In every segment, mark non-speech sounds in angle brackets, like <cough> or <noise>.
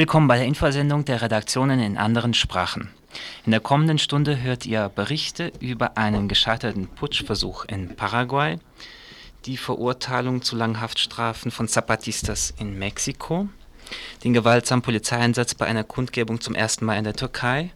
Willkommen bei der Infosendung der Redaktionen in anderen Sprachen. In der kommenden Stunde hört ihr Berichte über einen gescheiterten Putschversuch in Paraguay, die Verurteilung zu langen Haftstrafen von Zapatistas in Mexiko, den gewaltsamen Polizeieinsatz bei einer Kundgebung zum ersten Mal in der Türkei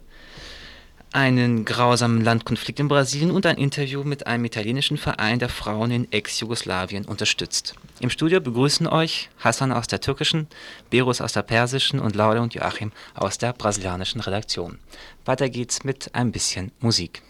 einen grausamen Landkonflikt in Brasilien und ein Interview mit einem italienischen Verein, der Frauen in Ex-Jugoslawien unterstützt. Im Studio begrüßen euch Hassan aus der türkischen, Berus aus der persischen und Laura und Joachim aus der brasilianischen Redaktion. Weiter geht's mit ein bisschen Musik.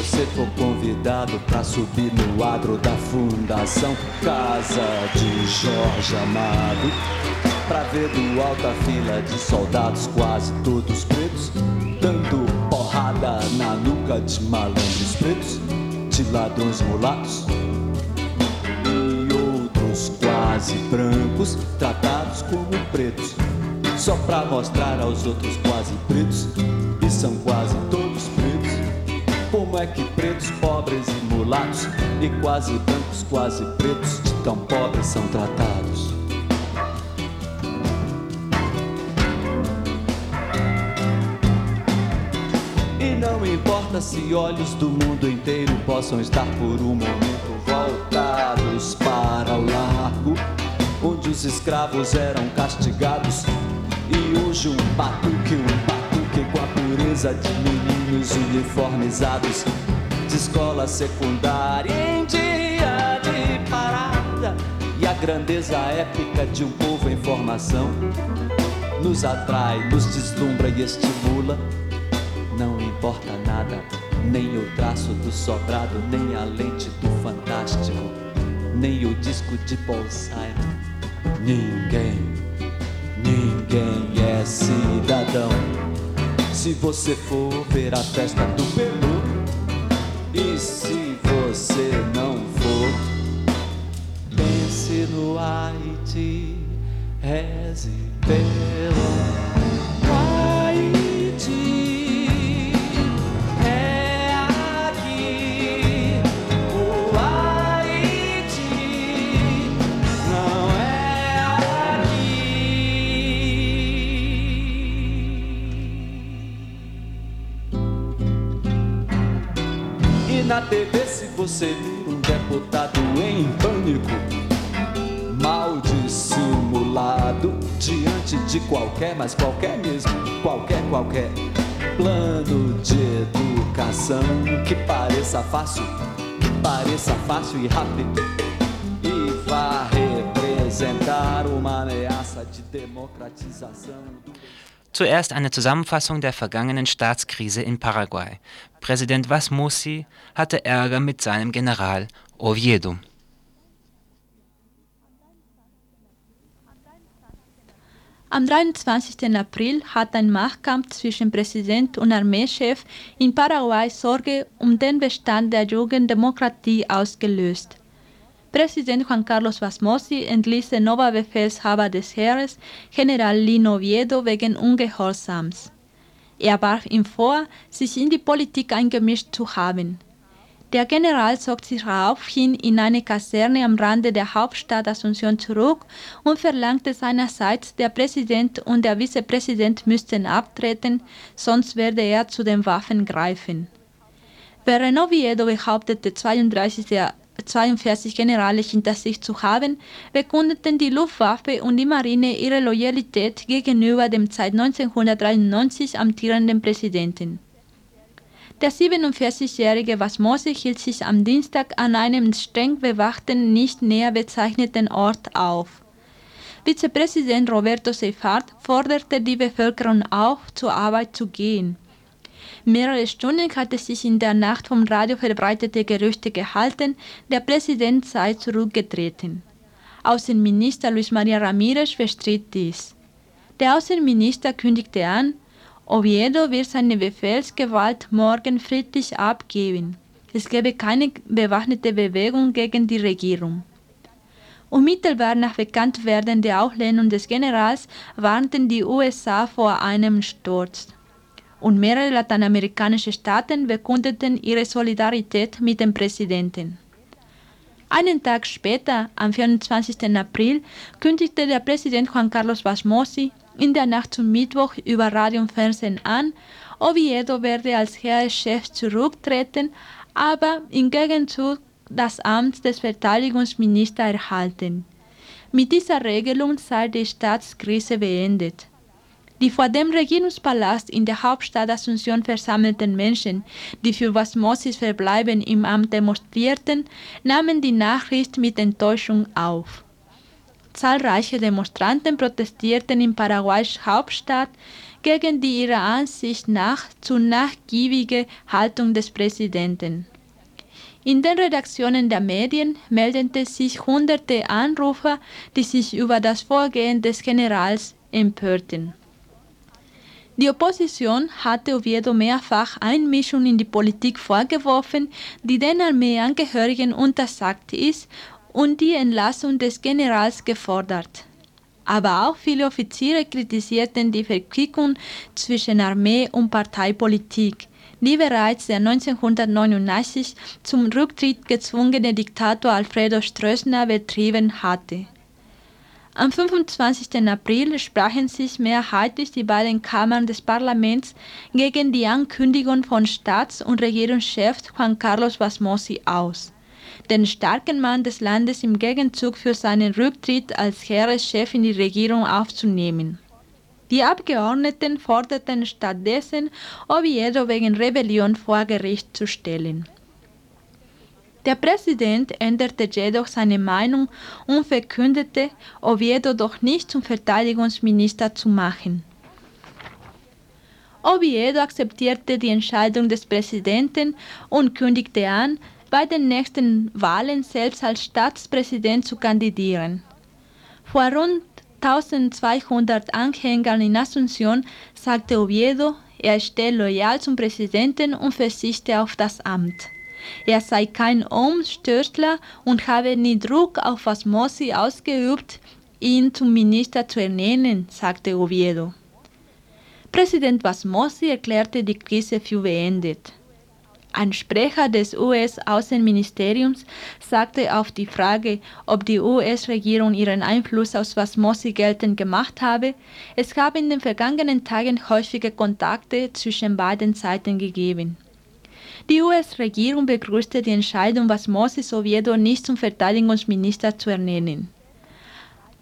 Você for convidado para subir no adro da Fundação Casa de Jorge Amado, para ver do alto a fila de soldados quase todos pretos, dando porrada na nuca de malandros pretos, de ladrões mulatos e outros quase brancos, tratados como pretos, só para mostrar aos outros quase pretos, e são é que pretos, pobres e mulatos, e quase brancos, quase pretos, de tão pobres são tratados? E não importa se olhos do mundo inteiro possam estar por um momento voltados para o largo, onde os escravos eram castigados, e hoje um batuque, um batuque com a pureza de menino meninos uniformizados de escola secundária em dia de parada. E a grandeza épica de um povo em formação nos atrai, nos deslumbra e estimula. Não importa nada, nem o traço do sobrado, nem a lente do fantástico, nem o disco de Paul Simon. Ninguém, ninguém é cidadão se você for ver a festa do Peru. E se você não for, pense no Haiti, reze pelo na TV se você vir um deputado em pânico, mal dissimulado, diante de qualquer, mas qualquer mesmo, qualquer, qualquer plano de educação que pareça fácil, que pareça fácil e rápido e vá representar uma ameaça de democratização. Zuerst eine Zusammenfassung der vergangenen Staatskrise in Paraguay. Präsident Vasmusi hatte Ärger mit seinem General Oviedo. Am 23. April hat ein Machtkampf zwischen Präsident und Armeechef in Paraguay Sorge um den Bestand der Jugenddemokratie ausgelöst. Präsident Juan Carlos Basmosi entließ den Oberbefehlshaber des Heeres, General Lino Oviedo, wegen Ungehorsams. Er warf ihm vor, sich in die Politik eingemischt zu haben. Der General zog sich daraufhin in eine Kaserne am Rande der Hauptstadt Asunción zurück und verlangte seinerseits, der Präsident und der Vizepräsident müssten abtreten, sonst werde er zu den Waffen greifen. Während Oviedo behauptete, 32. 42 Generale hinter sich zu haben, bekundeten die Luftwaffe und die Marine ihre Loyalität gegenüber dem seit 1993 amtierenden Präsidenten. Der 47-jährige Wasmose hielt sich am Dienstag an einem streng bewachten, nicht näher bezeichneten Ort auf. Vizepräsident Roberto Seifert forderte die Bevölkerung auf, zur Arbeit zu gehen. Mehrere Stunden hatte sich in der Nacht vom Radio verbreitete Gerüchte gehalten, der Präsident sei zurückgetreten. Außenminister Luis María Ramírez verstritt dies. Der Außenminister kündigte an, Oviedo wird seine Befehlsgewalt morgen friedlich abgeben. Es gebe keine bewaffnete Bewegung gegen die Regierung. Unmittelbar nach Bekanntwerden der Auflehnung des Generals warnten die USA vor einem Sturz. Und mehrere lateinamerikanische Staaten bekundeten ihre Solidarität mit dem Präsidenten. Einen Tag später, am 24. April, kündigte der Präsident Juan Carlos Basmosi in der Nacht zum Mittwoch über Radio und Fernsehen an, Oviedo werde als Heereschef zurücktreten, aber im Gegenzug das Amt des Verteidigungsministers erhalten. Mit dieser Regelung sei die Staatskrise beendet. Die vor dem Regierungspalast in der Hauptstadt Asunción versammelten Menschen, die für Wasmosis Verbleiben im Amt demonstrierten, nahmen die Nachricht mit Enttäuschung auf. Zahlreiche Demonstranten protestierten in Paraguays Hauptstadt gegen die ihrer Ansicht nach zu nachgiebige Haltung des Präsidenten. In den Redaktionen der Medien meldeten sich hunderte Anrufer, die sich über das Vorgehen des Generals empörten. Die Opposition hatte Oviedo mehrfach Einmischung in die Politik vorgeworfen, die den Armeeangehörigen untersagt ist, und die Entlassung des Generals gefordert. Aber auch viele Offiziere kritisierten die Verquickung zwischen Armee und Parteipolitik, die bereits der 1999 zum Rücktritt gezwungene Diktator Alfredo Stroessner betrieben hatte. Am 25. April sprachen sich mehrheitlich die beiden Kammern des Parlaments gegen die Ankündigung von Staats- und Regierungschef Juan Carlos Basmosi aus, den starken Mann des Landes im Gegenzug für seinen Rücktritt als Heereschef in die Regierung aufzunehmen. Die Abgeordneten forderten stattdessen, Oviedo wegen Rebellion vor Gericht zu stellen. Der Präsident änderte jedoch seine Meinung und verkündete, Oviedo doch nicht zum Verteidigungsminister zu machen. Oviedo akzeptierte die Entscheidung des Präsidenten und kündigte an, bei den nächsten Wahlen selbst als Staatspräsident zu kandidieren. Vor rund 1200 Anhängern in Asunción sagte Oviedo, er stehe loyal zum Präsidenten und verzichte auf das Amt. Er sei kein Umstürzler und habe nie Druck auf Asmosi ausgeübt, ihn zum Minister zu ernennen, sagte Oviedo. Präsident Basmosi erklärte die Krise für beendet. Ein Sprecher des US-Außenministeriums sagte auf die Frage, ob die US-Regierung ihren Einfluss auf Basmosi geltend gemacht habe, es habe in den vergangenen Tagen häufige Kontakte zwischen beiden Seiten gegeben. Die US-Regierung begrüßte die Entscheidung, Basmosi Sowjedo nicht zum Verteidigungsminister zu ernennen.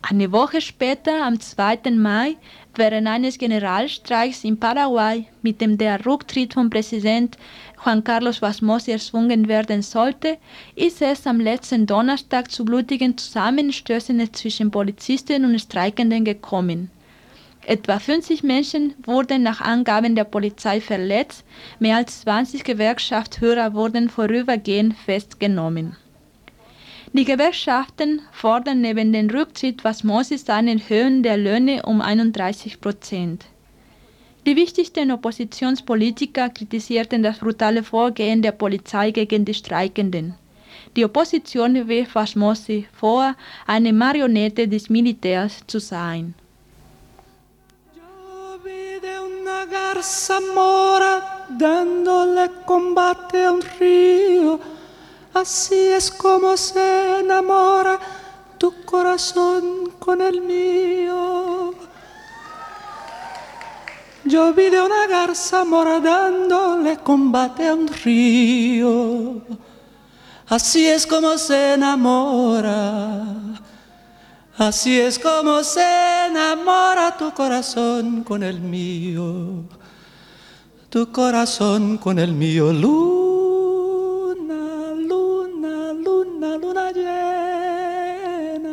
Eine Woche später, am 2. Mai, während eines Generalstreiks in Paraguay, mit dem der Rücktritt von Präsident Juan Carlos Basmosi erzwungen werden sollte, ist es am letzten Donnerstag zu blutigen Zusammenstößen zwischen Polizisten und Streikenden gekommen. Etwa 50 Menschen wurden nach Angaben der Polizei verletzt, mehr als 20 Gewerkschaftsführer wurden vorübergehend festgenommen. Die Gewerkschaften fordern neben dem Rücktritt was Moses eine Erhöhung der Löhne um 31 Prozent. Die wichtigsten Oppositionspolitiker kritisierten das brutale Vorgehen der Polizei gegen die Streikenden. Die Opposition wirft Wasmosi vor, eine Marionette des Militärs zu sein. Garza mora dándole combate a un río. Así es como se enamora tu corazón con el mío. Yo vi de una garza mora dándole combate a un río. Así es como se enamora Así es como se enamora tu corazón con el mío. tu corazón con el mío. Luna, luna, luna, luna llena,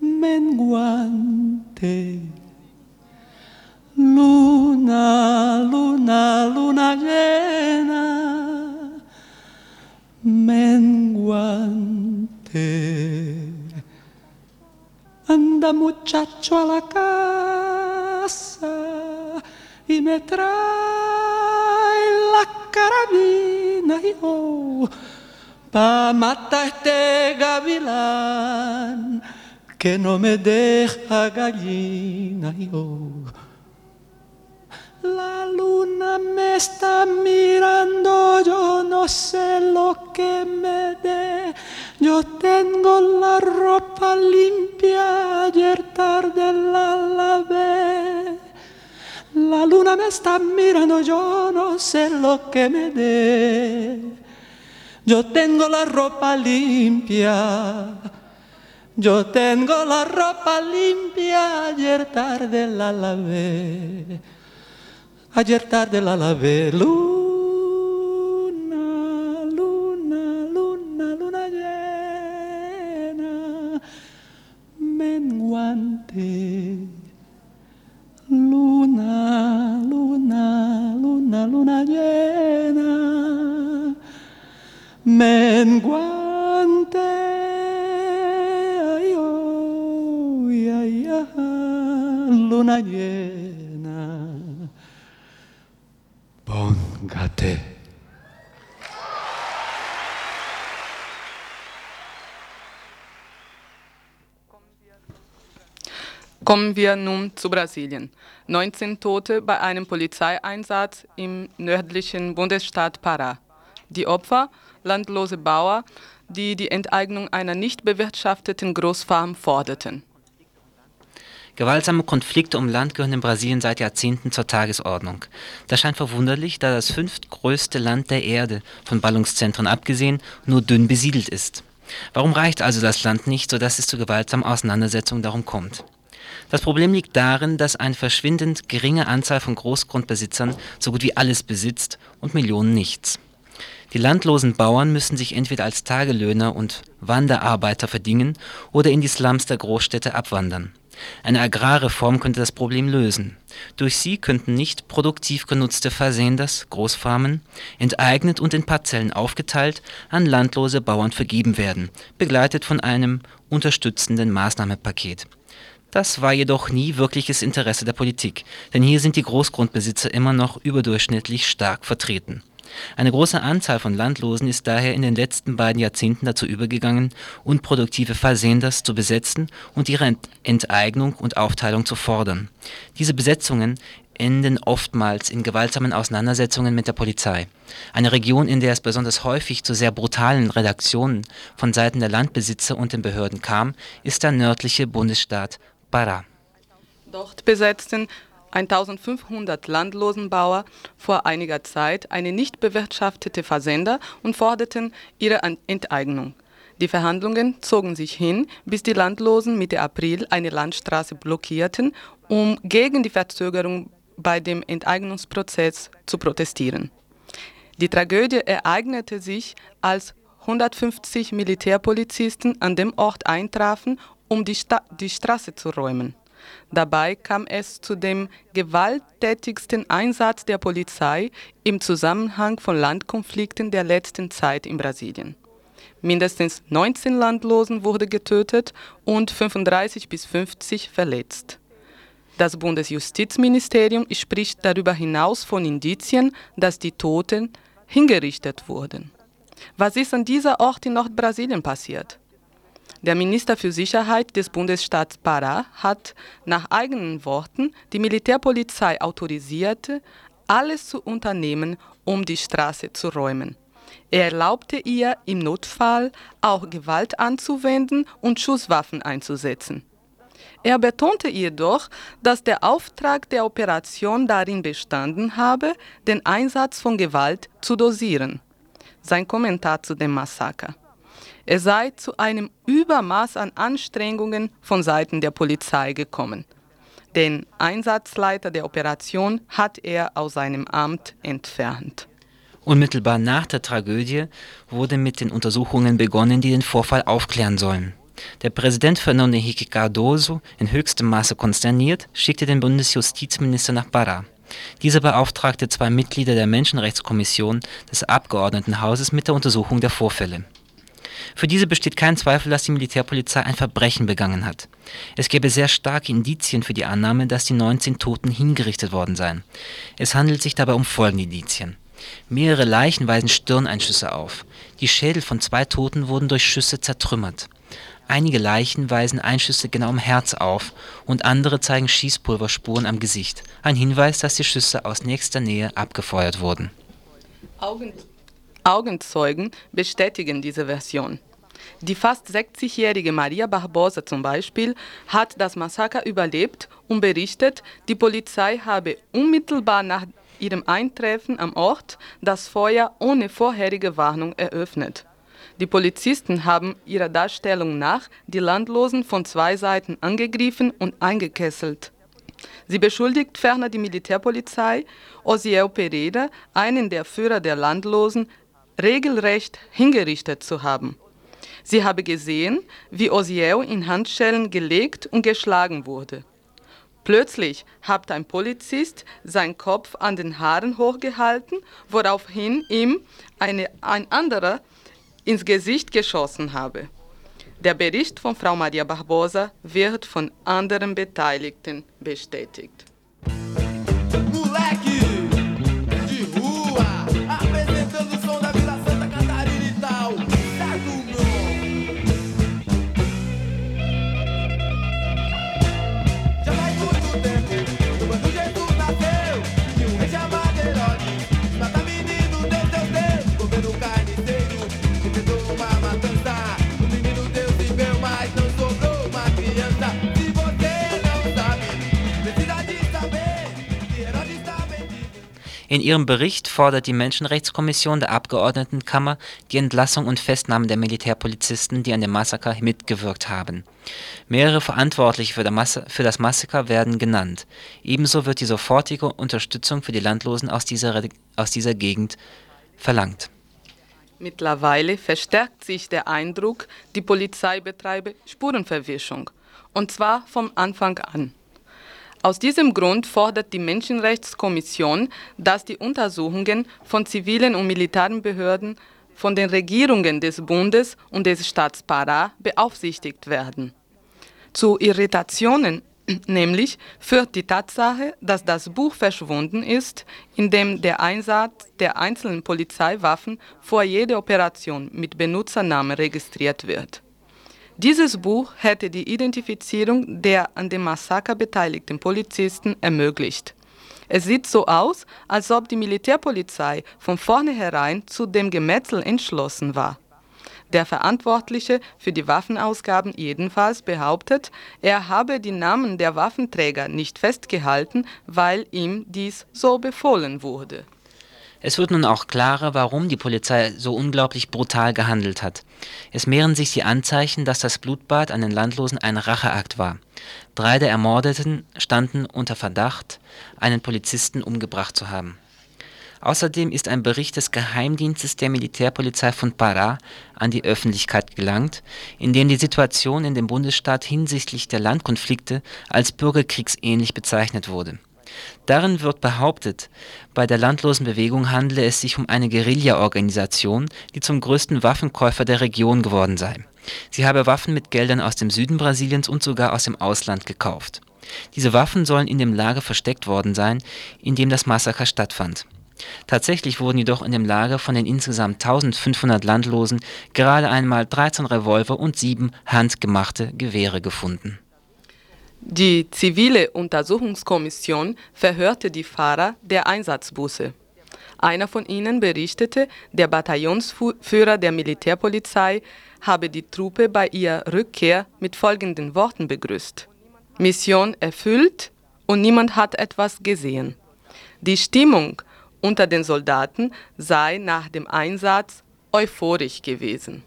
menguante. Luna, luna, luna llena, menguante. Anda muchacho a la casa y me trae la carabina y oh, pa matar este gavilán que no me deja gallina y oh. La luna me está mirando, yo no sé lo que me dé. Yo tengo la ropa limpia, ayer tarde la lavé. La luna me está mirando, yo no sé lo que me dé. Yo tengo la ropa limpia. Yo tengo la ropa limpia, ayer tarde la lavé. Ayer tarde la lavé. Luna, Luna, luna, luna, luna llena, menguante. Ay, oh, luna llena. Póngate. Kommen wir nun zu Brasilien. 19 Tote bei einem Polizeieinsatz im nördlichen Bundesstaat Pará. Die Opfer, landlose Bauer, die die Enteignung einer nicht bewirtschafteten Großfarm forderten. Gewaltsame Konflikte um Land gehören in Brasilien seit Jahrzehnten zur Tagesordnung. Das scheint verwunderlich, da das fünftgrößte Land der Erde, von Ballungszentren abgesehen, nur dünn besiedelt ist. Warum reicht also das Land nicht, sodass es zu gewaltsamen Auseinandersetzungen darum kommt? Das Problem liegt darin, dass eine verschwindend geringe Anzahl von Großgrundbesitzern so gut wie alles besitzt und Millionen nichts. Die landlosen Bauern müssen sich entweder als Tagelöhner und Wanderarbeiter verdingen oder in die Slums der Großstädte abwandern. Eine Agrarreform könnte das Problem lösen. Durch sie könnten nicht produktiv genutzte Fazendas, Großfarmen, enteignet und in Parzellen aufgeteilt an landlose Bauern vergeben werden, begleitet von einem unterstützenden Maßnahmenpaket. Das war jedoch nie wirkliches Interesse der Politik, denn hier sind die Großgrundbesitzer immer noch überdurchschnittlich stark vertreten. Eine große Anzahl von Landlosen ist daher in den letzten beiden Jahrzehnten dazu übergegangen, unproduktive Fazendas zu besetzen und ihre Enteignung und Aufteilung zu fordern. Diese Besetzungen enden oftmals in gewaltsamen Auseinandersetzungen mit der Polizei. Eine Region, in der es besonders häufig zu sehr brutalen Redaktionen von Seiten der Landbesitzer und den Behörden kam, ist der nördliche Bundesstaat Pará. Dort besetzten 1500 Landlosenbauer vor einiger Zeit eine nicht bewirtschaftete Fazenda und forderten ihre Enteignung. Die Verhandlungen zogen sich hin, bis die Landlosen Mitte April eine Landstraße blockierten, um gegen die Verzögerung bei dem Enteignungsprozess zu protestieren. Die Tragödie ereignete sich, als 150 Militärpolizisten an dem Ort eintrafen, um die, Sta die Straße zu räumen. Dabei kam es zu dem gewalttätigsten Einsatz der Polizei im Zusammenhang von Landkonflikten der letzten Zeit in Brasilien. Mindestens 19 Landlosen wurden getötet und 35 bis 50 verletzt. Das Bundesjustizministerium spricht darüber hinaus von Indizien, dass die Toten hingerichtet wurden. Was ist an dieser Ort in Nordbrasilien passiert? Der Minister für Sicherheit des Bundesstaats Pará hat nach eigenen Worten die Militärpolizei autorisiert, alles zu unternehmen, um die Straße zu räumen. Er erlaubte ihr im Notfall auch Gewalt anzuwenden und Schusswaffen einzusetzen. Er betonte jedoch, dass der Auftrag der Operation darin bestanden habe, den Einsatz von Gewalt zu dosieren. Sein Kommentar zu dem Massaker. Es sei zu einem Übermaß an Anstrengungen von Seiten der Polizei gekommen. Den Einsatzleiter der Operation hat er aus seinem Amt entfernt. Unmittelbar nach der Tragödie wurde mit den Untersuchungen begonnen, die den Vorfall aufklären sollen. Der Präsident Fernando Henrique Cardoso, in höchstem Maße konsterniert, schickte den Bundesjustizminister nach Pará. Dieser beauftragte zwei Mitglieder der Menschenrechtskommission des Abgeordnetenhauses mit der Untersuchung der Vorfälle. Für diese besteht kein Zweifel, dass die Militärpolizei ein Verbrechen begangen hat. Es gäbe sehr starke Indizien für die Annahme, dass die 19 Toten hingerichtet worden seien. Es handelt sich dabei um folgende Indizien. Mehrere Leichen weisen Stirneinschüsse auf. Die Schädel von zwei Toten wurden durch Schüsse zertrümmert. Einige Leichen weisen Einschüsse genau im Herz auf und andere zeigen Schießpulverspuren am Gesicht. Ein Hinweis, dass die Schüsse aus nächster Nähe abgefeuert wurden. Augen Augenzeugen bestätigen diese Version. Die fast 60-jährige Maria Barbosa zum Beispiel hat das Massaker überlebt und berichtet, die Polizei habe unmittelbar nach ihrem Eintreffen am Ort das Feuer ohne vorherige Warnung eröffnet. Die Polizisten haben ihrer Darstellung nach die Landlosen von zwei Seiten angegriffen und eingekesselt. Sie beschuldigt ferner die Militärpolizei, Osiel Pereira, einen der Führer der Landlosen, regelrecht hingerichtet zu haben. Sie habe gesehen, wie Osiel in Handschellen gelegt und geschlagen wurde. Plötzlich hat ein Polizist seinen Kopf an den Haaren hochgehalten, woraufhin ihm eine, ein anderer ins Gesicht geschossen habe. Der Bericht von Frau Maria Barbosa wird von anderen Beteiligten bestätigt. In ihrem Bericht fordert die Menschenrechtskommission der Abgeordnetenkammer die Entlassung und Festnahme der Militärpolizisten, die an dem Massaker mitgewirkt haben. Mehrere Verantwortliche für, das Massaker werden genannt. Ebenso wird die sofortige Unterstützung für die Landlosen aus dieser, aus dieser Gegend verlangt. Mittlerweile verstärkt sich der Eindruck, die Polizei betreibe Spurenverwischung. Und zwar vom Anfang an. Aus diesem Grund fordert die Menschenrechtskommission, dass die Untersuchungen von zivilen und militärischen Behörden von den Regierungen des Bundes und des Staats Pará beaufsichtigt werden. Zu Irritationen <clears throat> nämlich führt die Tatsache, dass das Buch verschwunden ist, in dem der Einsatz der einzelnen Polizeiwaffen vor jeder Operation mit Benutzernamen registriert wird. Dieses Buch hätte die Identifizierung der an dem Massaker beteiligten Polizisten ermöglicht. Es sieht so aus, als ob die Militärpolizei von vornherein zu dem Gemetzel entschlossen war. Der Verantwortliche für die Waffenausgaben jedenfalls behauptet, er habe die Namen der Waffenträger nicht festgehalten, weil ihm dies so befohlen wurde. Es wird nun auch klarer, warum die Polizei so unglaublich brutal gehandelt hat. Es mehren sich die Anzeichen, dass das Blutbad an den Landlosen ein Racheakt war. Drei der Ermordeten standen unter Verdacht, einen Polizisten umgebracht zu haben. Außerdem ist ein Bericht des Geheimdienstes der Militärpolizei von Pará an die Öffentlichkeit gelangt, in dem die Situation in dem Bundesstaat hinsichtlich der Landkonflikte als bürgerkriegsähnlich bezeichnet wurde. Darin wird behauptet, bei der Landlosenbewegung handele es sich um eine Guerilla-Organisation, die zum größten Waffenkäufer der Region geworden sei. Sie habe Waffen mit Geldern aus dem Süden Brasiliens und sogar aus dem Ausland gekauft. Diese Waffen sollen in dem Lager versteckt worden sein, in dem das Massaker stattfand. Tatsächlich wurden jedoch in dem Lager von den insgesamt 1500 Landlosen gerade einmal 13 Revolver und sieben handgemachte Gewehre gefunden. Die zivile Untersuchungskommission verhörte die Fahrer der Einsatzbusse. Einer von ihnen berichtete, der Bataillonsführer der Militärpolizei habe die Truppe bei ihrer Rückkehr mit folgenden Worten begrüßt. Mission erfüllt und niemand hat etwas gesehen. Die Stimmung unter den Soldaten sei nach dem Einsatz euphorisch gewesen.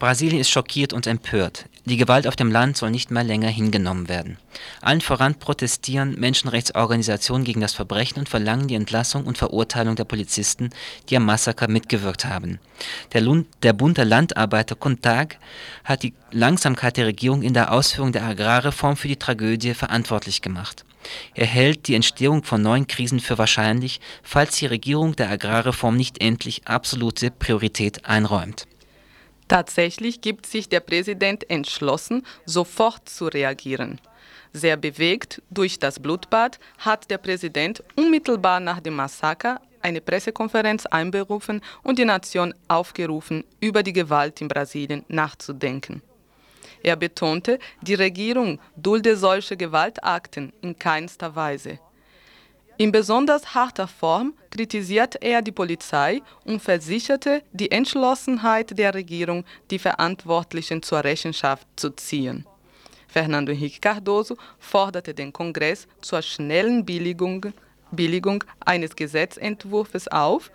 Brasilien ist schockiert und empört. Die Gewalt auf dem Land soll nicht mehr länger hingenommen werden. Allen voran protestieren Menschenrechtsorganisationen gegen das Verbrechen und verlangen die Entlassung und Verurteilung der Polizisten, die am Massaker mitgewirkt haben. Der, Lund, der Bund der Landarbeiter Kontag hat die Langsamkeit der Regierung in der Ausführung der Agrarreform für die Tragödie verantwortlich gemacht. Er hält die Entstehung von neuen Krisen für wahrscheinlich, falls die Regierung der Agrarreform nicht endlich absolute Priorität einräumt. Tatsächlich gibt sich der Präsident entschlossen, sofort zu reagieren. Sehr bewegt durch das Blutbad hat der Präsident unmittelbar nach dem Massaker eine Pressekonferenz einberufen und die Nation aufgerufen, über die Gewalt in Brasilien nachzudenken. Er betonte, die Regierung dulde solche Gewaltakten in keinster Weise. In besonders harter Form kritisiert er die Polizei und versicherte die Entschlossenheit der Regierung, die Verantwortlichen zur Rechenschaft zu ziehen. Fernando Henrique Cardoso forderte den Kongress zur schnellen Billigung, Billigung eines Gesetzentwurfs auf,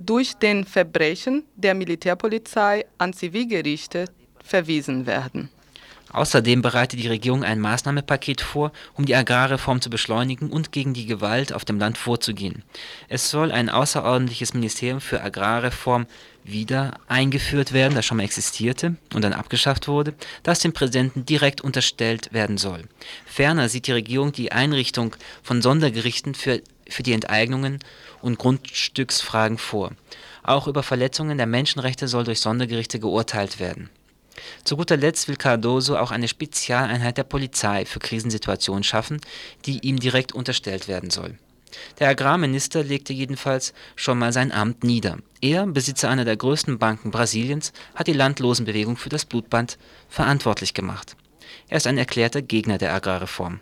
durch den Verbrechen der Militärpolizei an Zivilgerichte verwiesen werden. Außerdem bereitet die Regierung ein Maßnahmenpaket vor, um die Agrarreform zu beschleunigen und gegen die Gewalt auf dem Land vorzugehen. Es soll ein außerordentliches Ministerium für Agrarreform wieder eingeführt werden, das schon mal existierte und dann abgeschafft wurde, das dem Präsidenten direkt unterstellt werden soll. Ferner sieht die Regierung die Einrichtung von Sondergerichten für, für die Enteignungen und Grundstücksfragen vor. Auch über Verletzungen der Menschenrechte soll durch Sondergerichte geurteilt werden. Zu guter Letzt will Cardoso auch eine Spezialeinheit der Polizei für Krisensituationen schaffen, die ihm direkt unterstellt werden soll. Der Agrarminister legte jedenfalls schon mal sein Amt nieder. Er, Besitzer einer der größten Banken Brasiliens, hat die Landlosenbewegung für das Blutband verantwortlich gemacht. Er ist ein erklärter Gegner der Agrarreform.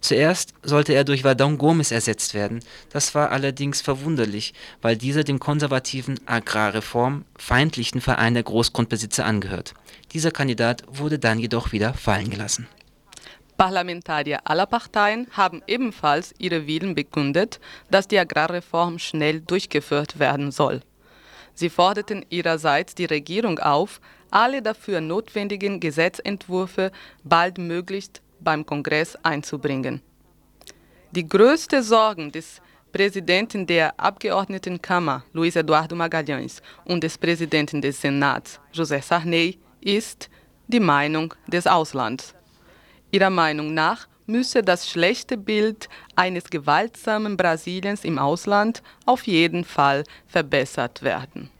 Zuerst sollte er durch Vadão Gomes ersetzt werden, das war allerdings verwunderlich, weil dieser dem konservativen Agrarreform feindlichen Verein der Großgrundbesitzer angehört. Dieser Kandidat wurde dann jedoch wieder fallen gelassen. Parlamentarier aller Parteien haben ebenfalls ihre Willen bekundet, dass die Agrarreform schnell durchgeführt werden soll. Sie forderten ihrerseits die Regierung auf, alle dafür notwendigen Gesetzentwürfe baldmöglichst beim Kongress einzubringen. Die größte Sorge des Präsidenten der Abgeordnetenkammer, Luiz Eduardo Magalhães, und des Präsidenten des Senats, José Sarney, ist die Meinung des Auslands. Ihrer Meinung nach müsse das schlechte Bild eines gewaltsamen Brasiliens im Ausland auf jeden Fall verbessert werden.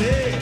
Você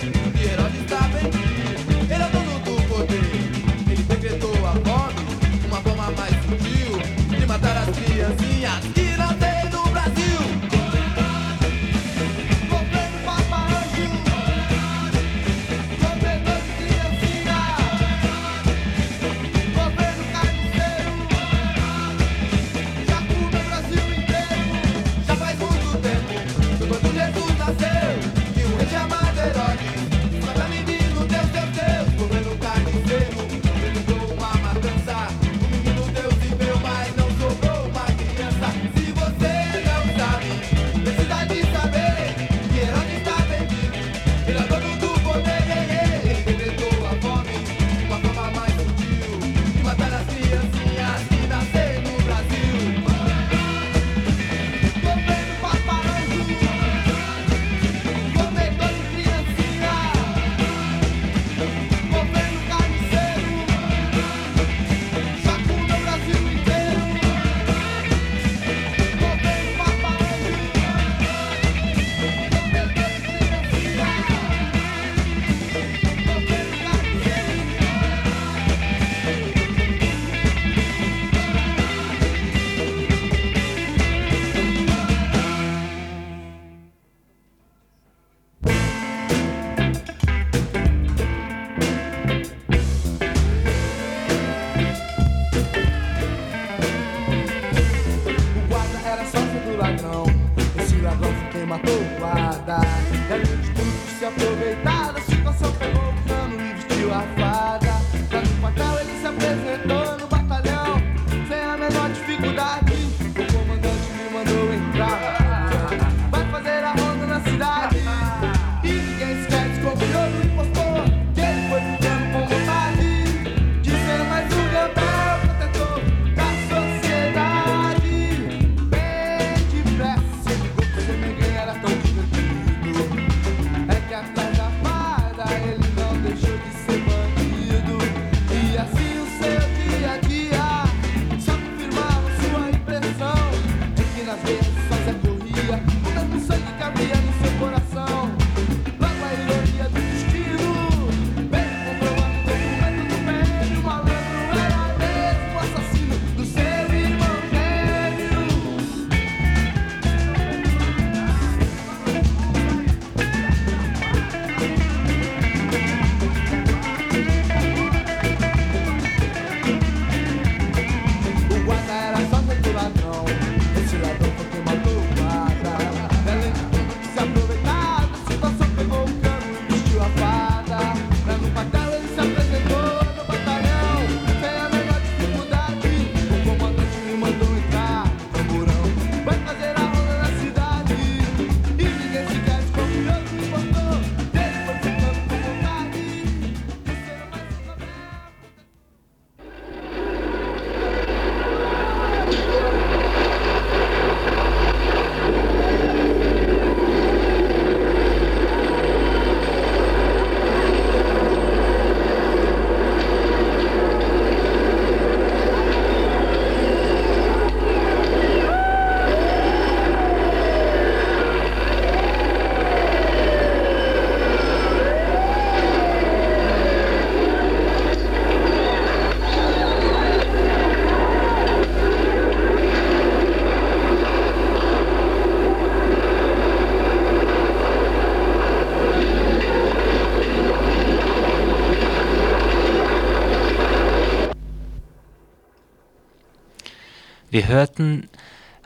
Wir hörten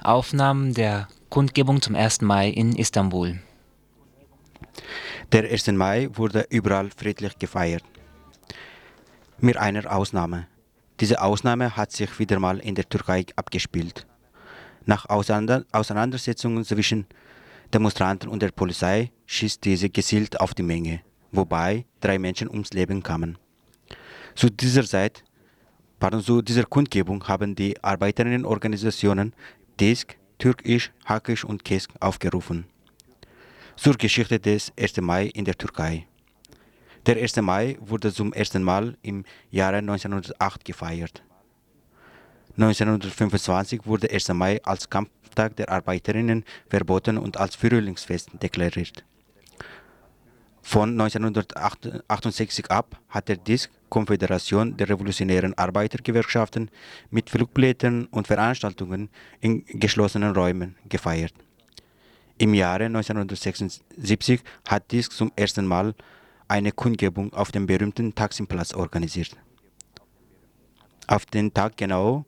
Aufnahmen der Kundgebung zum 1. Mai in Istanbul. Der 1. Mai wurde überall friedlich gefeiert. Mit einer Ausnahme. Diese Ausnahme hat sich wieder mal in der Türkei abgespielt. Nach Auseinander Auseinandersetzungen zwischen Demonstranten und der Polizei schießt diese gezielt auf die Menge, wobei drei Menschen ums Leben kamen. Zu dieser Zeit, zu dieser Kundgebung haben die Arbeiterinnenorganisationen DISK, Türkisch, Hakisch und KESK aufgerufen. Zur Geschichte des 1. Mai in der Türkei. Der 1. Mai wurde zum ersten Mal im Jahre 1908 gefeiert. 1925 wurde 1. Mai als Kampftag der Arbeiterinnen verboten und als Frühlingsfest deklariert. Von 1968 ab hat der DISK, Konföderation der Revolutionären Arbeitergewerkschaften, mit Flugblättern und Veranstaltungen in geschlossenen Räumen gefeiert. Im Jahre 1976 hat DISK zum ersten Mal eine Kundgebung auf dem berühmten Taksimplatz organisiert. Auf den Tag genau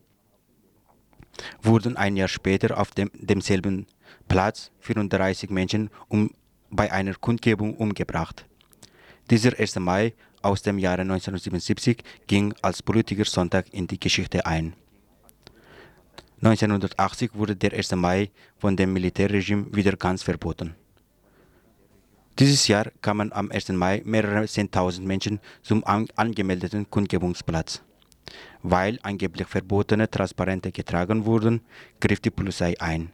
wurden ein Jahr später auf dem, demselben Platz 34 Menschen um, bei einer Kundgebung umgebracht. Dieser 1. Mai aus dem Jahre 1977 ging als politiker Sonntag in die Geschichte ein. 1980 wurde der 1. Mai von dem Militärregime wieder ganz verboten. Dieses Jahr kamen am 1. Mai mehrere Zehntausend Menschen zum an angemeldeten Kundgebungsplatz. Weil angeblich verbotene Transparente getragen wurden, griff die Polizei ein.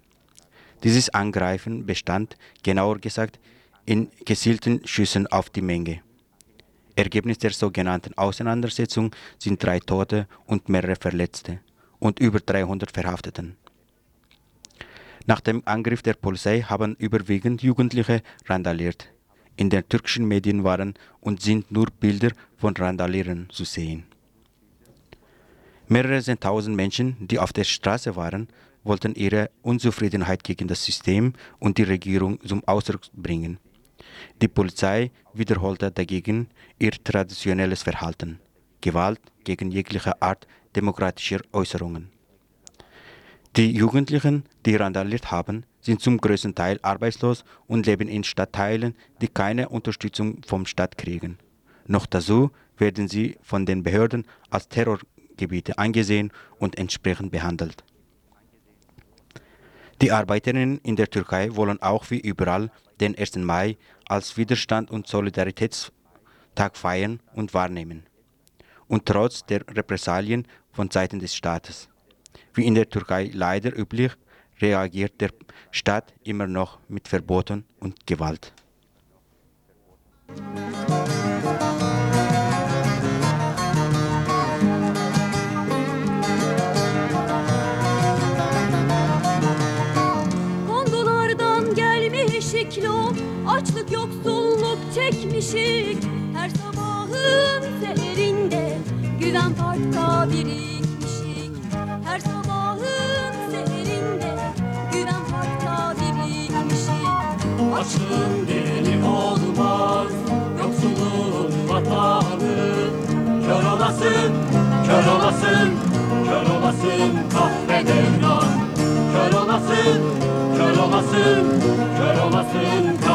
Dieses Angreifen bestand, genauer gesagt, in gezielten Schüssen auf die Menge. Ergebnis der sogenannten Auseinandersetzung sind drei Tote und mehrere Verletzte und über 300 Verhafteten. Nach dem Angriff der Polizei haben überwiegend Jugendliche randaliert. In den türkischen Medien waren und sind nur Bilder von Randalieren zu sehen. Mehrere zehntausend Menschen, die auf der Straße waren, wollten ihre Unzufriedenheit gegen das System und die Regierung zum Ausdruck bringen. Die Polizei wiederholte dagegen ihr traditionelles Verhalten, Gewalt gegen jegliche Art demokratischer Äußerungen. Die Jugendlichen, die randaliert haben, sind zum größten Teil arbeitslos und leben in Stadtteilen, die keine Unterstützung vom Staat kriegen. Noch dazu werden sie von den Behörden als Terrorgebiete angesehen und entsprechend behandelt. Die Arbeiterinnen in der Türkei wollen auch wie überall den 1. Mai als Widerstand und Solidaritätstag feiern und wahrnehmen. Und trotz der Repressalien von Seiten des Staates. Wie in der Türkei leider üblich, reagiert der Staat immer noch mit Verboten und Gewalt. Kondulardan Açlık yoksulluk çekmişik. Her sabahın seherinde Güven parkta birikmişik. Her sabahın seherinde Güven parkta birikmişik. Açlığın deli olmaz Yoksulluğun vatanı. Kör olasın, kör olasın Kör olasın kahve devran. Kör olasın, kör olasın Kör olasın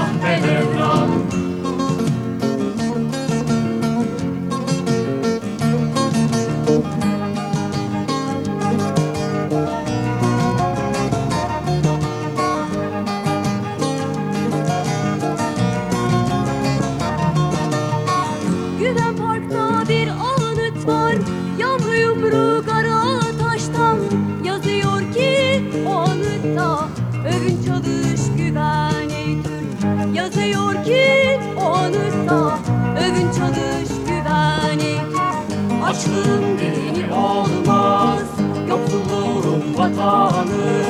Vatanı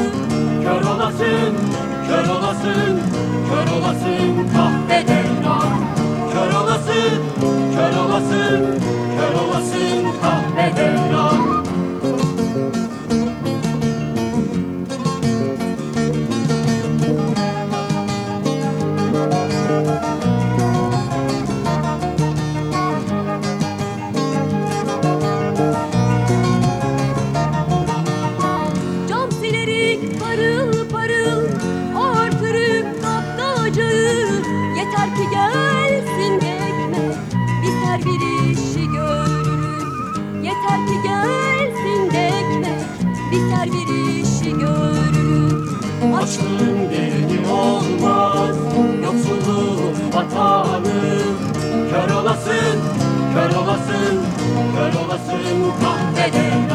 Kör olasın, kör olasın Kör olasın kahve Kör olasın, kör olasın Kör olasın kahve girişi görürüm. Açlığım derdim olmaz Yoksulluğum vatanım Kör olasın, kör olasın Kör olasın kahvede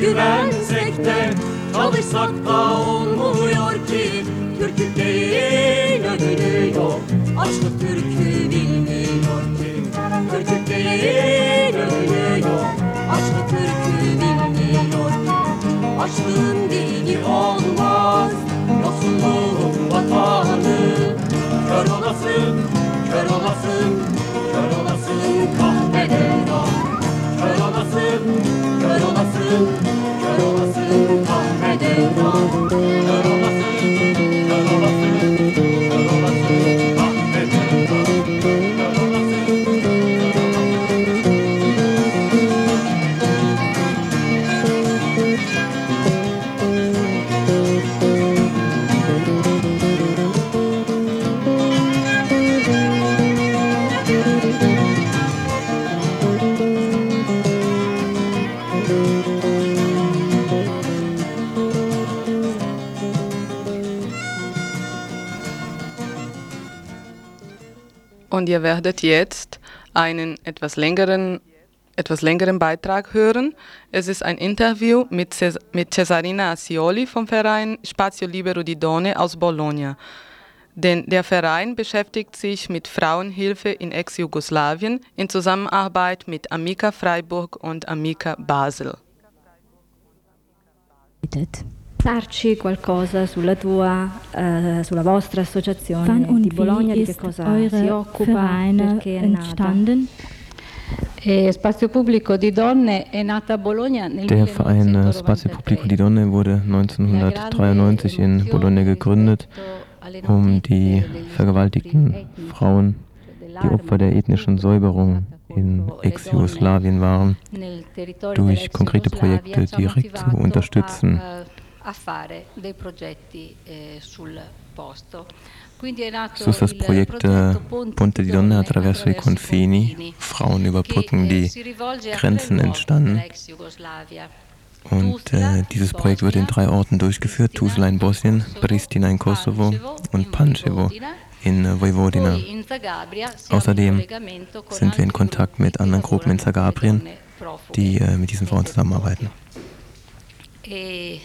güvensek de Çalışsak da olmuyor ki. Türk'ün değil övünüyor Açlık türkü bilmiyor ki. Türk'ün değil övünüyor Açlık türkü bilmiyor Açlığın dini olmaz Yoksulluğun vatanı. Kör olasın, kör olasın Kör olasın al Kör olasın, kör olasın You're a simple medal. Und ihr werdet jetzt einen etwas längeren, etwas längeren Beitrag hören. Es ist ein Interview mit, Ces mit Cesarina Ascioli vom Verein Spazio Libero di Donne aus Bologna. Denn der Verein beschäftigt sich mit Frauenhilfe in Ex-Jugoslawien in Zusammenarbeit mit Amica Freiburg und Amica Basel. Darci qualcosa sulla tua, eh, sulla vostra associazione Wann und di Bologna, wie di che cosa si occupa, Vereine perché è nata. entstanden? Eh, Spazio Pubblico di Donne è nata a Bologna nel Der Verein äh, Spazio Pubblico di Donne wurde 1993 in Bologna gegründet, um die vergewaltigten Frauen, die Opfer der ethnischen Säuberung in Ex-Jugoslawien waren, durch konkrete Projekte direkt zu unterstützen. A fare dei progetti eh, sul posto. So ist das Projekt äh, Ponte di Donne attraverso i confini, Frauen überbrücken die Grenzen entstanden. Und äh, dieses Projekt wird in drei Orten durchgeführt, Tuzla in Bosnien, Pristina in Kosovo und Pančevo in äh, Vojvodina. In Außerdem sind wir in Kontakt mit anderen Gruppen in Zagabrien, die äh, mit diesen Frauen zusammenarbeiten. E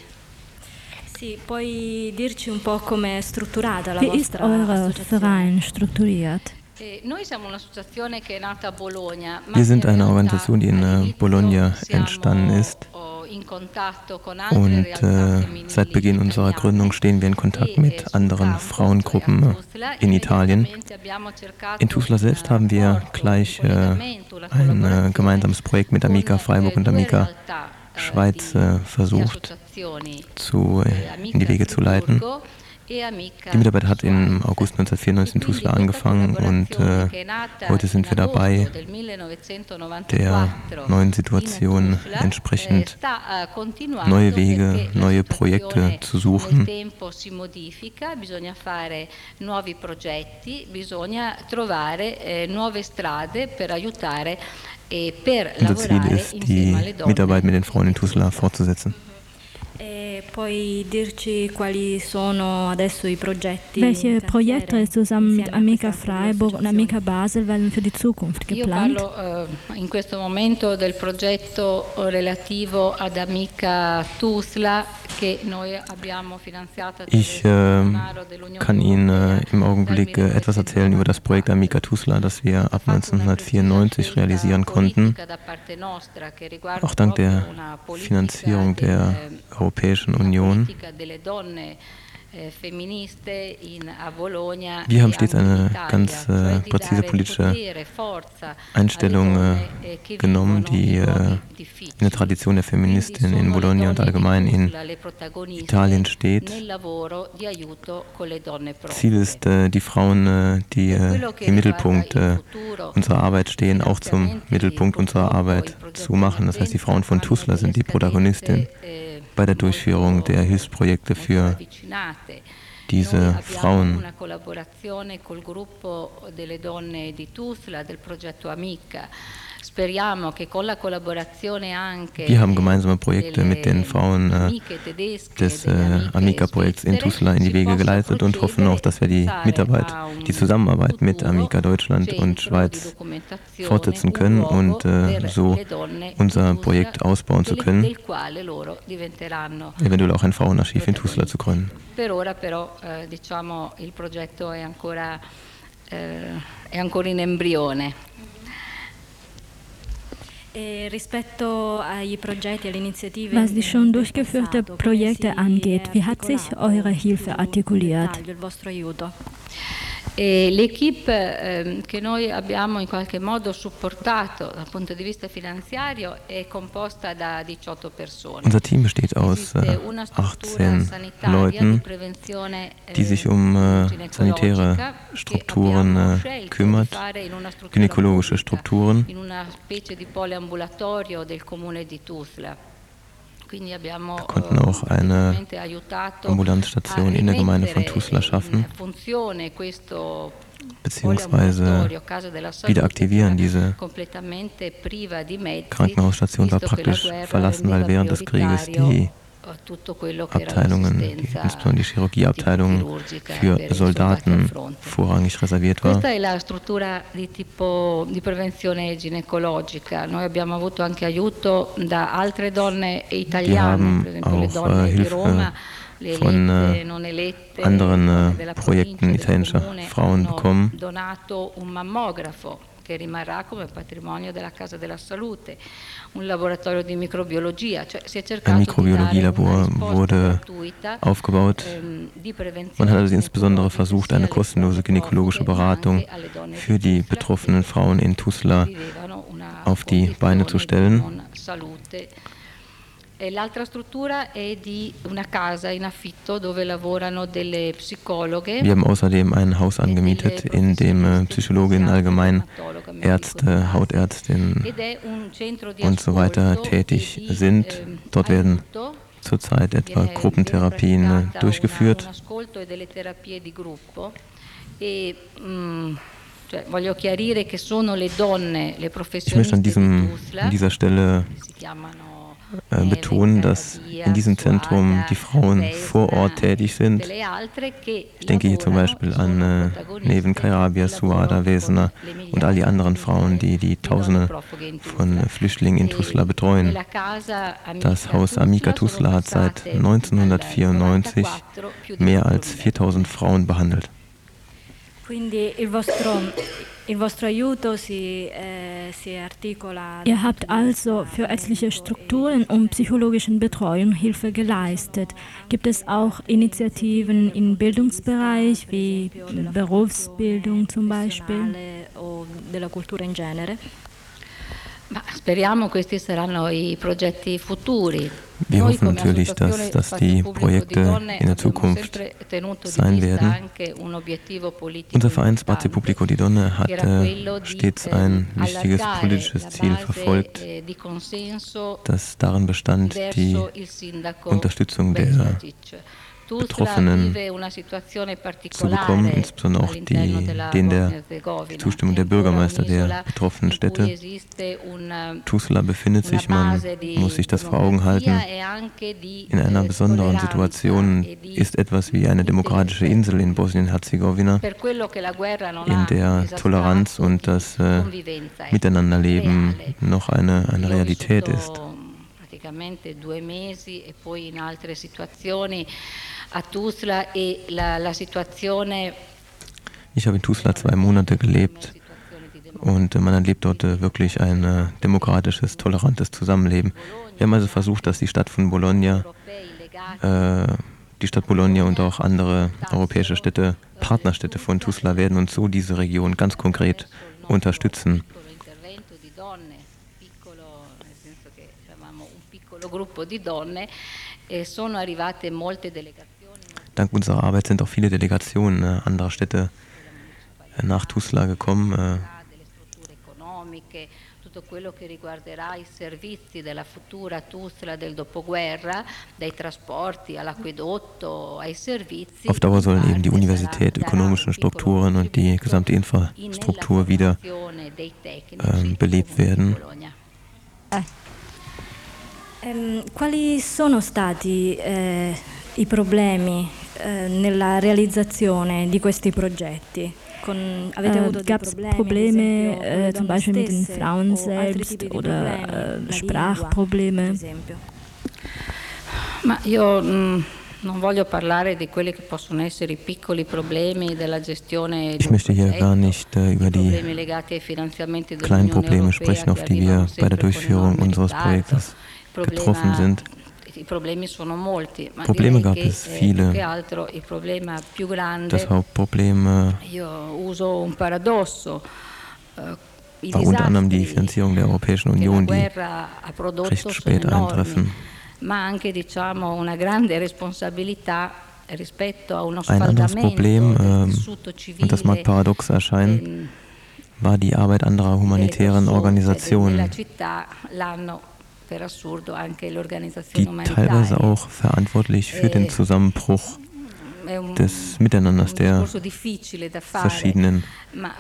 Wie ist euer associazione? Verein strukturiert? Eh, noi siamo un'associazione che è nata a Bologna, ma Wir sind eine Organisation, die in äh, Bologna entstanden ist. in contatto con altre Und äh, seit Beginn unserer Gründung stehen wir in Kontakt mit anderen Frauengruppen in Italien. In Tuzla selbst haben wir gleich äh, ein äh, gemeinsames Projekt mit Amica Freiburg und Amica Schweiz äh, versucht zu, äh, in die Wege zu leiten. Die Mitarbeit hat im August 1994 in Tuzla angefangen und äh, heute sind wir dabei, der neuen Situation entsprechend neue Wege, neue Projekte zu suchen. Aiutare e Unser Ziel ist, die. Mitarbeit mit den Frauen in Tuzla fortzusetzen. Welche Projekte zusammen mit Amica Freiburg und Amica Basel werden für die Zukunft Io geplant? parlo in questo momento del progetto relativo ad Amica Tuzla che noi abbiamo finanziato Ich äh, kann Ihnen äh, im Augenblick äh, etwas erzählen über das Projekt Amica Tuzla, das wir ab 1994 realisieren konnten. Auch dank der Finanzierung der Europäischen Union. Wir haben stets eine ganz äh, präzise politische Einstellung äh, genommen, die äh, in der Tradition der Feministin in Bologna und allgemein in Italien steht. Ziel ist, die Frauen, die im Mittelpunkt unserer Arbeit stehen, auch zum Mittelpunkt unserer Arbeit zu machen. Das heißt, die Frauen von Tuzla sind die Protagonistin bei der Durchführung der Hilfsprojekte für diese Frauen. Wir haben gemeinsame Projekte mit den Frauen äh, des äh, Amica-Projekts in Tuzla in die Wege geleitet und hoffen auch, dass wir die Mitarbeit, die Zusammenarbeit mit Amica Deutschland und Schweiz fortsetzen können und äh, so unser Projekt ausbauen zu können, eventuell auch ein Frauenarchiv in Tuzla zu gründen. Per ora però eh, diciamo il progetto è ancora, eh, è ancora in embrione. Was die schon durchgeführten Projekte angeht, wie hat sich eure Hilfe artikuliert? E l'equipe ehm, che noi abbiamo in qualche modo supportato dal punto di vista finanziario è composta da 18 persone. Unser Team besteht aus äh, 18 Leuten, die sich um äh, sanitäre Strukturen äh, kümmert, gynäkologische Strukturen. In una specie di poliambulatorio del comune di Tuzla. Wir konnten auch eine Ambulanzstation in der Gemeinde von Tuzla schaffen, beziehungsweise wieder aktivieren. Diese Krankenhausstation war praktisch verlassen, weil während des Krieges die Abteilungen, die, insbesondere die Chirurgieabteilung für Soldaten vorrangig reserviert war. Questa è la struttura di tipo di prevenzione ginecologica. Noi abbiamo avuto anche aiuto da altre donne italiane, per esempio le donne di Roma. von äh, anderen äh, Projekten italienischer Frauen bekommen. Che rimarrà come patrimonio della Casa della Salute, un laboratorio di microbiologia, cioè si è cercato Ein Mikrobiologielabor wurde aufgebaut. Man hat also insbesondere versucht, eine kostenlose gynäkologische Beratung für die betroffenen Frauen in Tuzla auf die Beine zu stellen. E l'altra struttura è di una casa in affitto dove lavorano delle psicologhe. Wir haben außerdem ein Haus angemietet, in dem äh, Psychologinnen allgemein, Ärzte, Hautärztinnen und so weiter tätig sind. Dort werden zurzeit etwa Gruppentherapien äh, durchgeführt. E, mm, donne, le Ich möchte an, diesem, an dieser Stelle äh, betonen, dass in diesem Zentrum die Frauen vor Ort tätig sind. Ich denke hier zum Beispiel an äh, Neven Kairabia, Suada Wesner und all die anderen Frauen, die die Tausende von Flüchtlingen in Tuzla betreuen. Das Haus Amica Tuzla hat seit 1994 mehr als 4000 Frauen behandelt. Quindi il vostro Ihr habt also für ärztliche Strukturen und psychologischen Betreuung Hilfe geleistet. Gibt es auch Initiativen im Bildungsbereich wie Berufsbildung zum Beispiel? Ma speriamo questi saranno i progetti futuri. Wir hoffen natürlich, dass, dass die Projekte in der Zukunft sein werden. Unser Verein Spazi Pubblico di Donne hat äh, stets ein wichtiges politisches Ziel verfolgt, das darin bestand, die Unterstützung der Betroffenen zu bekommen, insbesondere auch die, den der die Zustimmung der Bürgermeister der betroffenen Städte. Tuzla befindet sich, man muss sich das vor Augen halten, in einer besonderen Situation ist etwas wie eine demokratische Insel in Bosnien-Herzegowina, in der Toleranz und das äh, Miteinanderleben noch eine, eine Realität ist. praticamente due mesi e poi in altre situazioni a Tuzla e la, la situazione ich habe in Tuzla zwei Monate gelebt und man erlebt dort äh, wirklich ein äh, demokratisches, tolerantes Zusammenleben. Wir haben also versucht, dass die Stadt von Bologna äh, die Stadt Bologna und auch andere europäische Städte, Partnerstädte von Tuzla werden und so diese Region ganz konkret unterstützen. Dank unserer Arbeit sind auch viele Delegationen äh, anderer Städte äh, nach Tuzla gekommen. Äh, tutto quello che riguarderà i servizi della futura Tuzla del dopoguerra, dai trasporti all'acquedotto, ai servizi. Auf Dauer sollen eben die Universität, ökonomischen Strukturen und die gesamte Infrastruktur wieder äh, belebt werden. Ehm, quali sono stati eh, i problemi eh, nella realizzazione di questi progetti? Con, äh, Gab es Probleme äh, zum Beispiel mit den Frauen selbst oder äh, Sprachprobleme? Ma io mh, non voglio parlare di quelli che possono essere i piccoli problemi della gestione Ich möchte hier gar nicht äh, über die kleinen Probleme sprechen, auf die wir bei der Durchführung unseres Projektes getroffen sind. Probleme gab es viele. Das Hauptproblem äh, war unter anderem die Finanzierung der Europäischen Union, die recht spät eintreffen. Ein anderes Problem, äh, und das mag paradox erscheinen, war die Arbeit anderer humanitären Organisationen die teilweise auch verantwortlich für den Zusammenbruch des Miteinanders der verschiedenen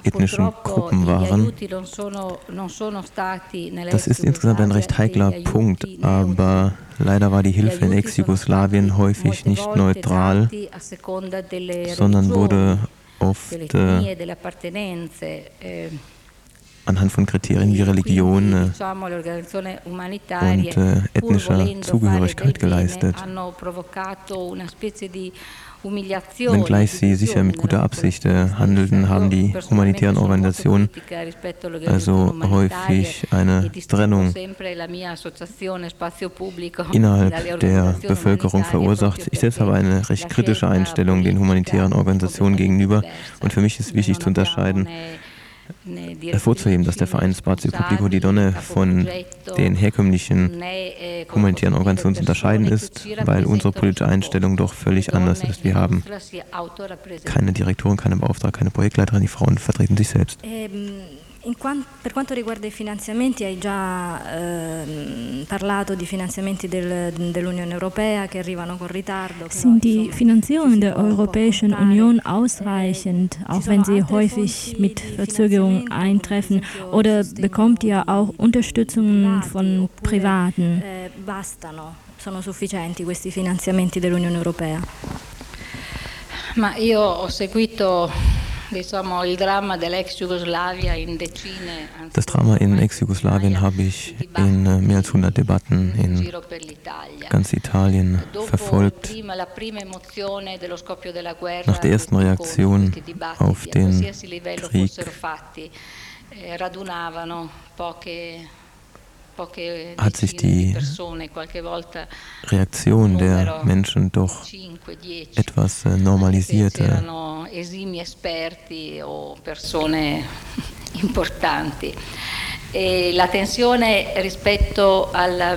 ethnischen Gruppen waren. Das ist insgesamt ein recht heikler Punkt, aber leider war die Hilfe in Ex-Jugoslawien häufig nicht neutral, sondern wurde oft äh, anhand von Kriterien wie Religion äh, und äh, ethnischer Zugehörigkeit geleistet. Wenngleich sie sicher mit guter Absicht äh, handelten, haben die humanitären Organisationen also häufig eine Trennung innerhalb der Bevölkerung verursacht. Ich selbst habe eine recht kritische Einstellung den humanitären Organisationen gegenüber und für mich ist wichtig zu unterscheiden, hervorzuheben, dass der Verein Spazio Pubblico di Donne von den herkömmlichen humanitären Organisationen zu unterscheiden ist, weil unsere politische Einstellung doch völlig anders ist. Wir haben keine Direktoren, keine Beauftragten, keine Projektleiterin, die Frauen vertreten sich selbst. Quant per quanto riguarda i finanziamenti, hai già eh, parlato di finanziamenti del, dell'Unione Europea che arrivano con ritardo. Sind die Finanzierungen der Europäischen Union ausreichend, auch wenn sie häufig mit Verzögerung eintreffen? Oder bekommt ihr auch Unterstützung von Privaten? Eh, bastano, sono sufficienti questi finanziamenti dell'Unione Europea? Ma io ho seguito das Drama in Ex-Jugoslawien habe ich in äh, mehr als 100 Debatten in ganz Italien verfolgt. Nach der ersten Reaktion auf den Krieg hat sich die Reaktion der Menschen doch etwas äh, normalisiert. esimi esperti o persone <laughs> importanti. E la tensione rispetto alla,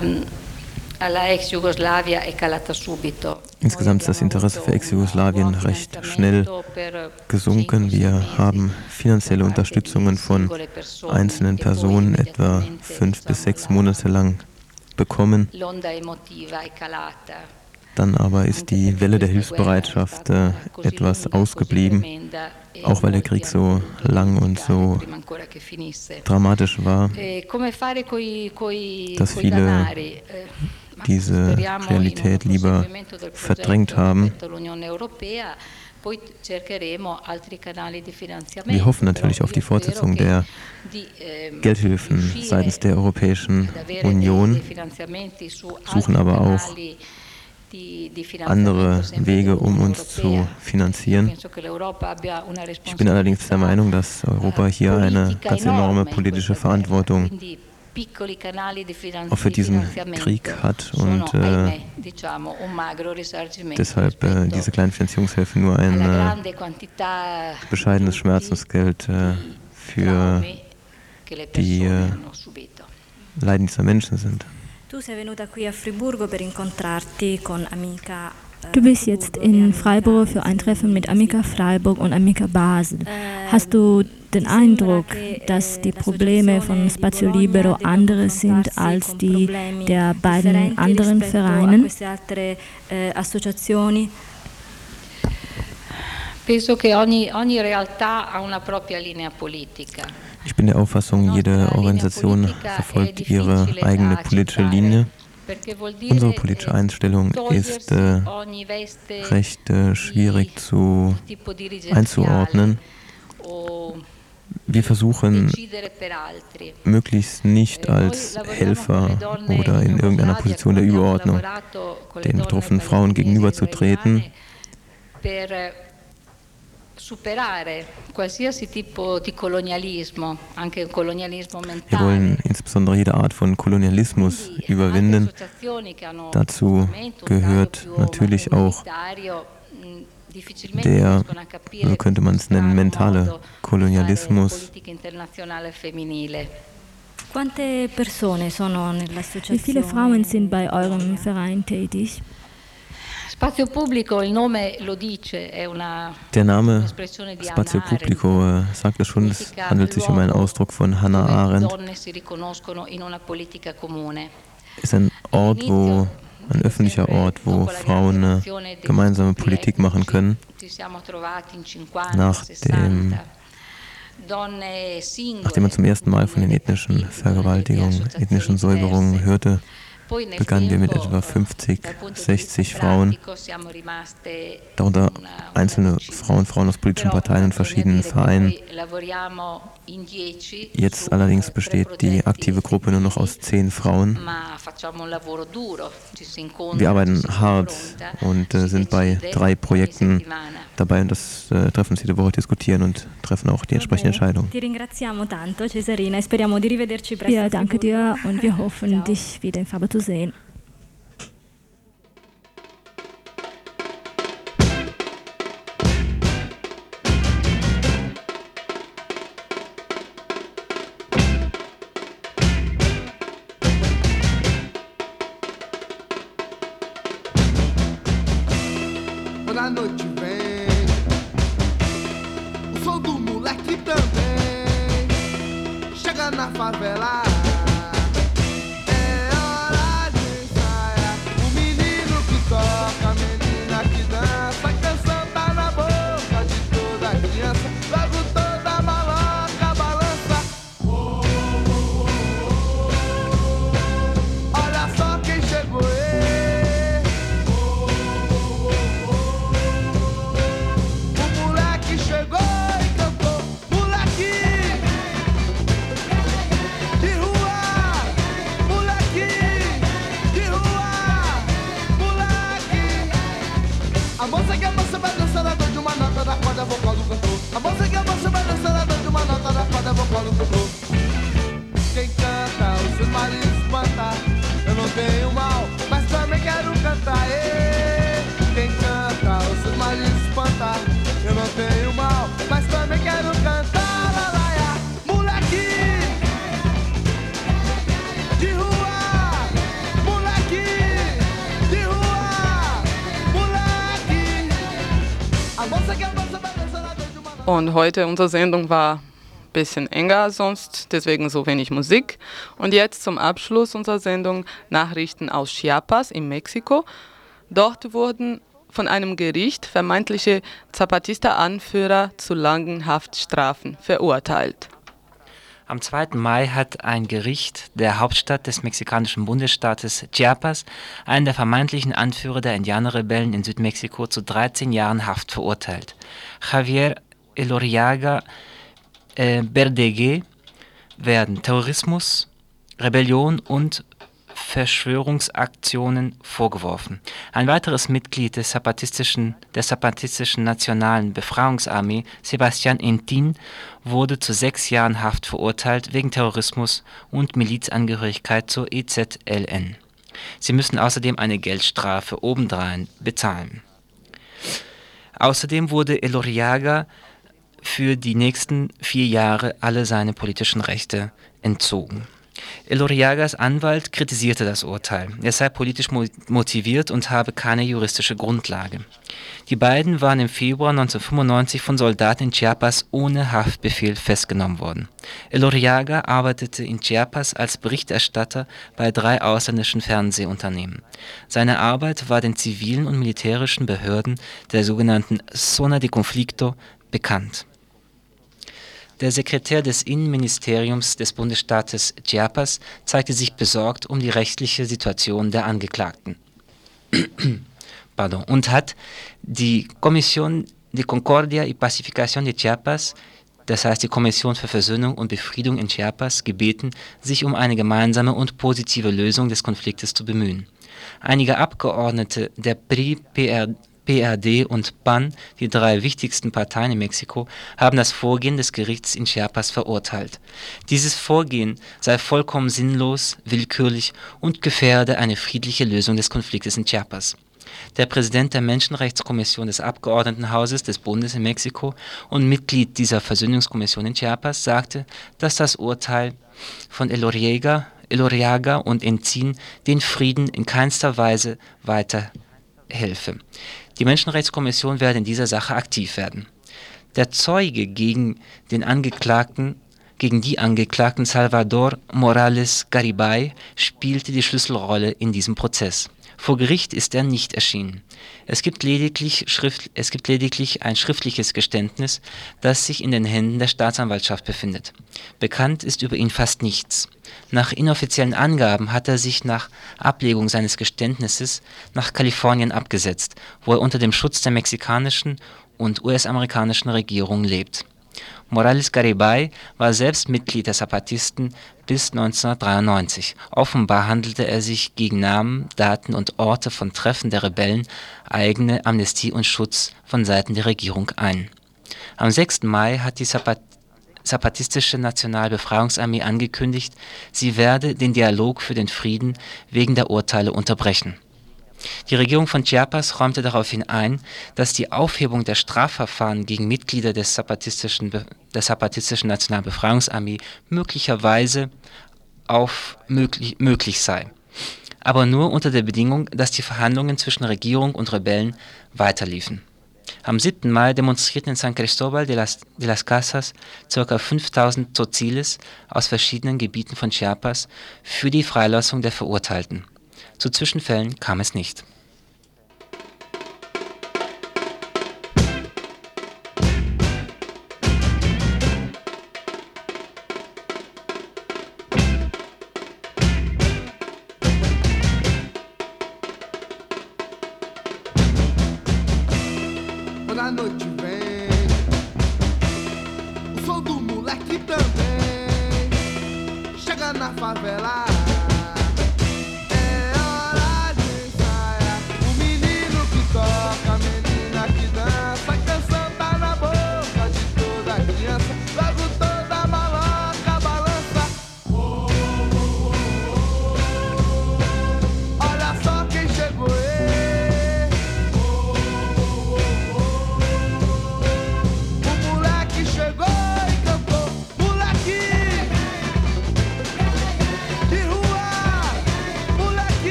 Insgesamt ist das Interesse für Ex-Jugoslawien recht schnell gesunken. Wir haben finanzielle Unterstützungen von einzelnen Personen etwa fünf bis sechs Monate lang bekommen. Dann aber ist die Welle der Hilfsbereitschaft äh, etwas ausgeblieben, auch weil der Krieg so lang und so dramatisch war, dass viele diese Realität lieber verdrängt haben. Wir hoffen natürlich auf die Fortsetzung der Geldhilfen seitens der Europäischen Union, suchen aber auch andere Wege, um uns zu finanzieren. Ich bin allerdings der Meinung, dass Europa hier eine ganz enorme politische Verantwortung auch für diesen Krieg hat und äh, deshalb äh, diese kleine Finanzierungshilfe nur ein äh, bescheidenes Schmerzensgeld äh, für die äh, Leiden dieser Menschen sind. Tu sei venuta qui a Friburgo per incontrarti con amica Du bist jetzt in Freiburg für ein Treffen mit Amica Freiburg und Amica Basel. Hast du den Eindruck, dass die Probleme von Spazio Libero andere sind als die der beiden anderen Vereine? Ich bin der Auffassung, jede Organisation verfolgt ihre eigene politische Linie. Unsere politische Einstellung ist äh, recht äh, schwierig zu, einzuordnen. Wir versuchen möglichst nicht als Helfer oder in irgendeiner Position der Überordnung den betroffenen Frauen gegenüberzutreten Wir wollen insbesondere jede Art von Kolonialismus überwinden. Dazu gehört natürlich auch der, so könnte man es nennen, mentale Kolonialismus. Wie viele Frauen sind bei eurem Verein tätig? Der Name Spazio Pubblico äh, sagt es schon, es handelt sich um einen Ausdruck von Hannah Arendt. comune. ist ein Ort, wo ein öffentlicher Ort, wo Frauen eine gemeinsame Politik machen können. Ci siamo trovati in 50, Nach 60, dem, nachdem man zum ersten Mal von den ethnischen Vergewaltigungen, ethnischen Säuberungen hörte, begannen wir mit etwa 50, 60 Frauen, darunter einzelne Frauen, Frauen aus politischen Parteien und verschiedenen Vereinen. lavoriamo in 10, Jetzt allerdings besteht die aktive Gruppe nur noch aus zehn Frauen. Wir arbeiten hart und äh, sind bei drei Projekten dabei und das äh, treffen uns jede Woche, diskutieren und treffen auch die entsprechende Entscheidung. E. Ja, danke dir und wir hoffen, dich wieder in Farbe zu sehen. Quando Und heute unsere Sendung war ein bisschen enger als sonst, deswegen so wenig Musik. Und jetzt zum Abschluss unserer Sendung Nachrichten aus Chiapas in Mexiko. Dort wurden von einem Gericht vermeintliche Zapatista-Anführer zu langen Haftstrafen verurteilt. Am 2. Mai hat ein Gericht der Hauptstadt des mexikanischen Bundesstaates Chiapas einen der vermeintlichen Anführer der Indianerrebellen in Südmexiko zu 13 Jahren Haft verurteilt. Javier Elorriaga äh, werden Terrorismus, Rebellion und Verschwörungsaktionen vorgeworfen. Ein weiteres Mitglied des Zapatistischen, der Zapatistischen Nationalen Befreiungsarmee, Sebastian Entin, wurde zu sechs Jahren Haft verurteilt wegen Terrorismus und Milizangehörigkeit zur EZLN. Sie müssen außerdem eine Geldstrafe obendrein bezahlen. Außerdem wurde Elorriaga für die nächsten vier Jahre alle seine politischen Rechte entzogen. Elorriagas Anwalt kritisierte das Urteil. Er sei politisch motiviert und habe keine juristische Grundlage. Die beiden waren im Februar 1995 von Soldaten in Chiapas ohne Haftbefehl festgenommen worden. Elorriaga arbeitete in Chiapas als Berichterstatter bei drei ausländischen Fernsehunternehmen. Seine Arbeit war den zivilen und militärischen Behörden der sogenannten Zona de Conflicto bekannt. Der Sekretär des Innenministeriums des Bundesstaates Chiapas zeigte sich besorgt um die rechtliche Situation der Angeklagten <clears throat> und hat die Kommission de Concordia y Pacificación de Chiapas, das heißt die Kommission für Versöhnung und Befriedung in Chiapas, gebeten, sich um eine gemeinsame und positive Lösung des Konfliktes zu bemühen. Einige Abgeordnete der PRI, PRD und PAN, die drei wichtigsten Parteien in Mexiko, haben das Vorgehen des Gerichts in Chiapas verurteilt. Dieses Vorgehen sei vollkommen sinnlos, willkürlich und gefährde eine friedliche Lösung des Konfliktes in Chiapas. Der Präsident der Menschenrechtskommission des Abgeordnetenhauses des Bundes in Mexiko und Mitglied dieser Versöhnungskommission in Chiapas sagte, dass das Urteil von Elorriaga, Elorriaga und Enzin den Frieden in keinster Weise weiterhelfe. Die Menschenrechtskommission werde in dieser Sache aktiv werden. Der Zeuge gegen den Angeklagten gegen die Angeklagten Salvador Morales Garibay spielte die Schlüsselrolle in diesem Prozess. Vor Gericht ist er nicht erschienen. Es gibt, lediglich es gibt lediglich ein schriftliches Geständnis, das sich in den Händen der Staatsanwaltschaft befindet. Bekannt ist über ihn fast nichts. Nach inoffiziellen Angaben hat er sich nach Ablegung seines Geständnisses nach Kalifornien abgesetzt, wo er unter dem Schutz der mexikanischen und US-amerikanischen Regierung lebt. Morales Garibay war selbst Mitglied der Zapatisten bis 1993. Offenbar handelte er sich gegen Namen, Daten und Orte von Treffen der Rebellen eigene Amnestie und Schutz von Seiten der Regierung ein. Am 6. Mai hat die Zapatistische Nationalbefreiungsarmee angekündigt, sie werde den Dialog für den Frieden wegen der Urteile unterbrechen die Regierung von Chiapas räumte daraufhin ein, dass die Aufhebung der Strafverfahren gegen Mitglieder der Zapatistischen Nationalbefreiungsarmee möglicherweise auf möglich, möglich sei. Aber nur unter der Bedingung, dass die Verhandlungen zwischen Regierung und Rebellen weiterliefen. Am 7. Mai demonstrierten in San Cristóbal de las, de las Casas ca. 5000 Tzotzils aus verschiedenen Gebieten von Chiapas für die Freilassung der Verurteilten. Zu Zwischenfällen kam es nicht.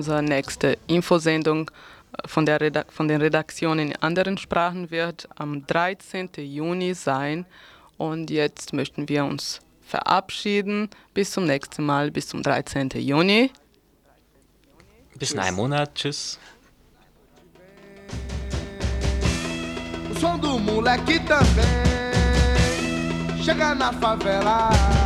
Unsere nächste Infosendung von, der Redak von den Redaktionen in anderen Sprachen wird am 13. Juni sein. Und jetzt möchten wir uns verabschieden. Bis zum nächsten Mal, bis zum 13. Juni. Bis in einem Monat. Tschüss. O som do moleque também chega na favela.